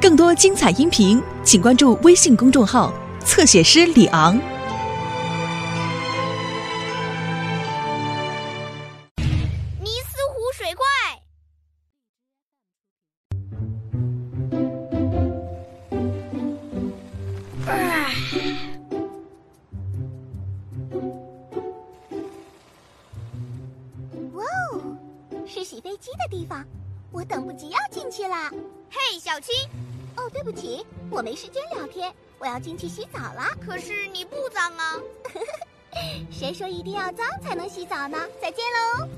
更多精彩音频，请关注微信公众号“侧写师李昂”。尼斯湖水怪，哇哦，是洗飞机的地方，我等不及要进去了。嘿，小青，哦，对不起，我没时间聊天，我要进去洗澡了。可是你不脏啊？谁说一定要脏才能洗澡呢？再见喽。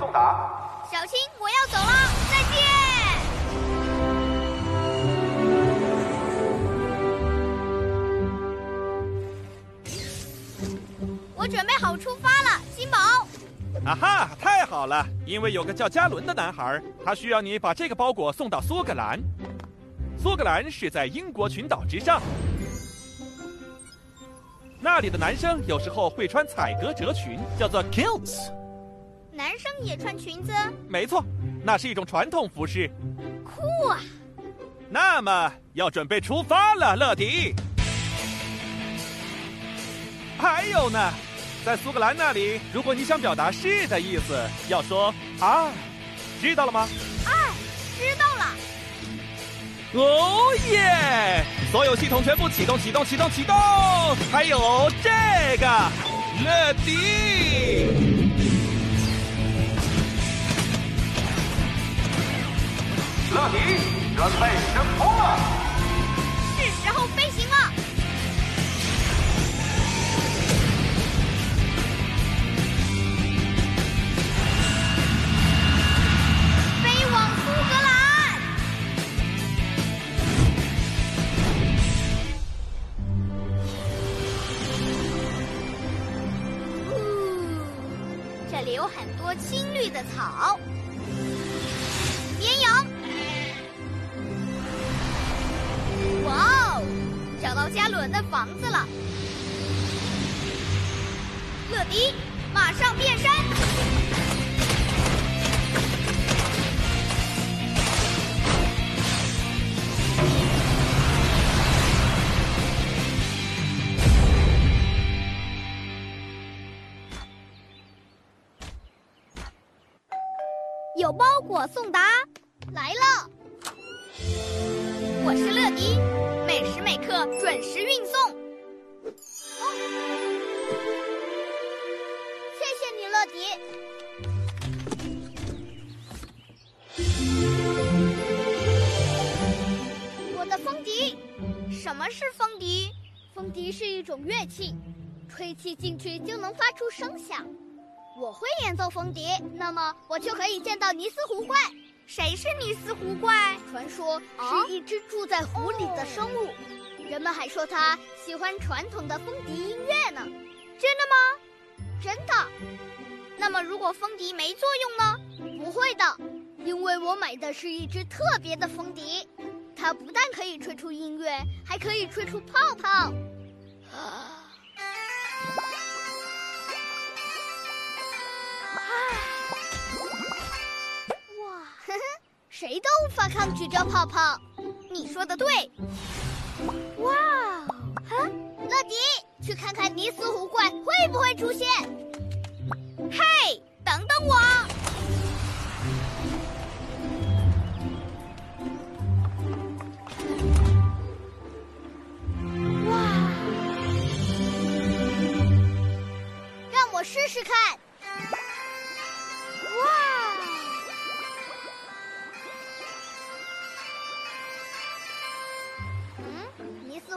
送达。小青，我要走了，再见。我准备好出发了，金宝。啊哈，太好了！因为有个叫加伦的男孩，他需要你把这个包裹送到苏格兰。苏格兰是在英国群岛之上，那里的男生有时候会穿彩格褶裙，叫做 kilts。男生也穿裙子，没错，那是一种传统服饰。酷啊！那么要准备出发了，乐迪。还有呢，在苏格兰那里，如果你想表达“是”的意思，要说“啊”，知道了吗？啊，知道了。哦耶！所有系统全部启动，启动，启动，启动！还有这个，乐迪。乐迪，准备升空了。是时候飞行了。飞往苏格兰。呜，这里有很多青绿的草。找到加伦的房子了！乐迪，马上变身！有包裹送达，来了。我是乐迪，每时每刻准时运送。哦，谢谢你，乐迪。我的风笛，什么是风笛？风笛是一种乐器，吹气进去就能发出声响。我会演奏风笛，那么我就可以见到尼斯湖怪。谁是尼斯湖怪？传说是一只住在湖里的生物，人们还说它喜欢传统的风笛音乐呢。真的吗？真的，那么如果风笛没作用呢？不会的，因为我买的是一只特别的风笛，它不但可以吹出音乐，还可以吹出泡泡。哇，谁都无法抗拒这泡泡。你说的对。哇哦，哈，乐迪，去看看尼斯湖怪会不会出现。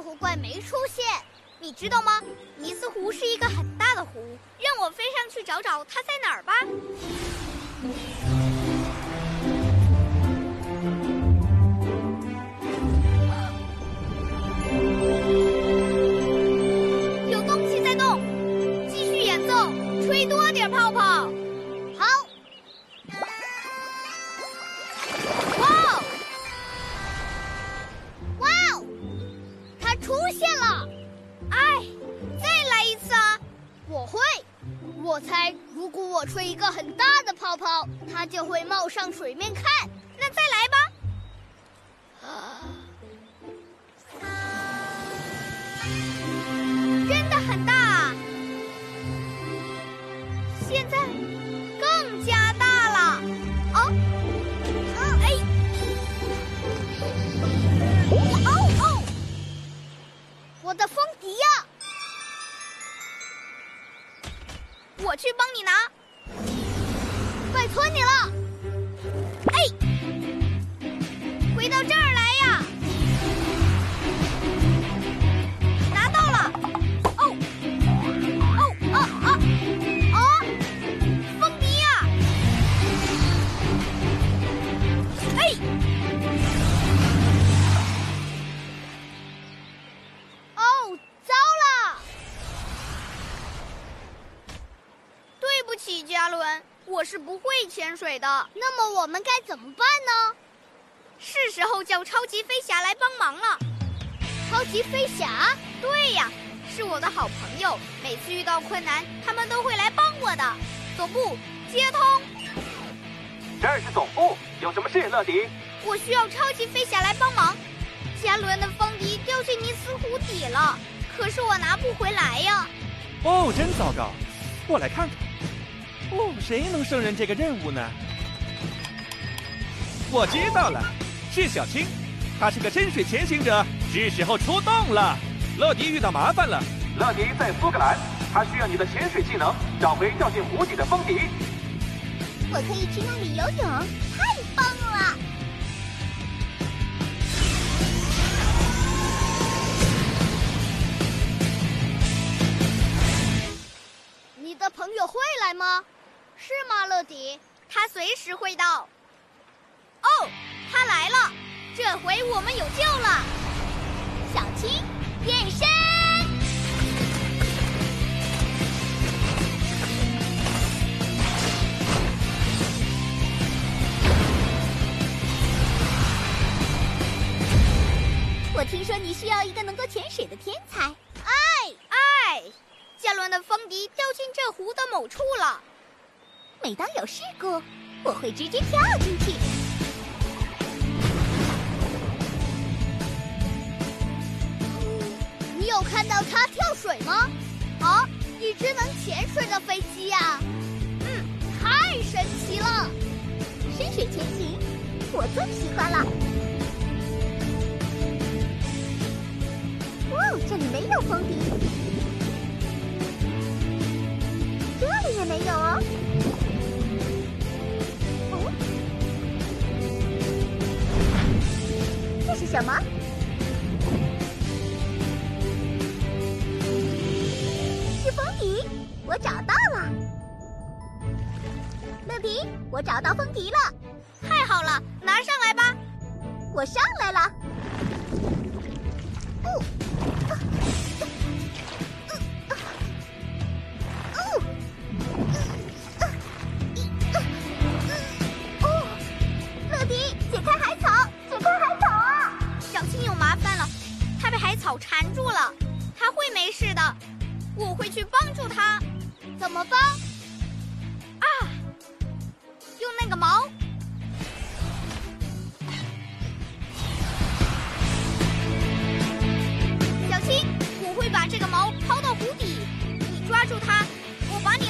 湖怪没出现。你知道吗？尼斯湖是一个很大的湖，让我飞上去找找它在哪儿吧。吹一个很大的泡泡，它就会冒上水面看。那再来吧。啊，真的很大，现在更加大了。哦，嗯，哎，哦哦，我的风笛呀！我去帮你拿，拜托你了。潜水的。那么我们该怎么办呢？是时候叫超级飞侠来帮忙了。超级飞侠？对呀，是我的好朋友。每次遇到困难，他们都会来帮我的。总部接通，这儿是总部，有什么事，乐迪？我需要超级飞侠来帮忙。嘉伦的风笛掉进尼斯湖底了，可是我拿不回来呀。哦，真糟糕！过来看看。哦，谁能胜任这个任务呢？我知道了，是小青，她是个深水潜行者，是时候出动了。乐迪遇到麻烦了，乐迪在苏格兰，他需要你的潜水技能，找回掉进湖底的风笛。我可以去那里游泳，太棒了！你的朋友会来吗？是吗，乐迪？他随时会到。哦，他来了，这回我们有救了。小青变身，我听说你需要一个能够潜水的天才。哎哎，杰伦的风笛掉进这湖的某处了。每当有事故，我会直接跳进去。你有看到它跳水吗？啊，一只能潜水的飞机呀、嗯，太神奇了。深水潜行，我最喜欢了。哦，这里没有风笛，什么？是风笛，我找到了。乐迪，我找到风笛了，太好了，拿上来吧。我上来了。没事的，我会去帮助他。怎么帮？啊，用那个矛。小青，我会把这个矛抛到湖底，你抓住它，我把你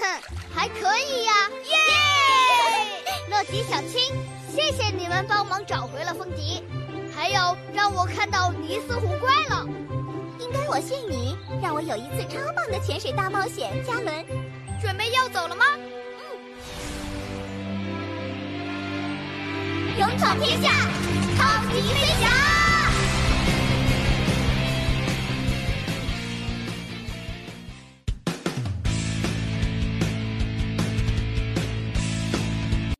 还可以呀！耶！乐迪、小青，谢谢你们帮忙找回了风笛，还有让我看到尼斯湖怪了。应该我谢你，让我有一次超棒的潜水大冒险。嘉伦，准备要走了吗？嗯勇闯天下，超级飞侠。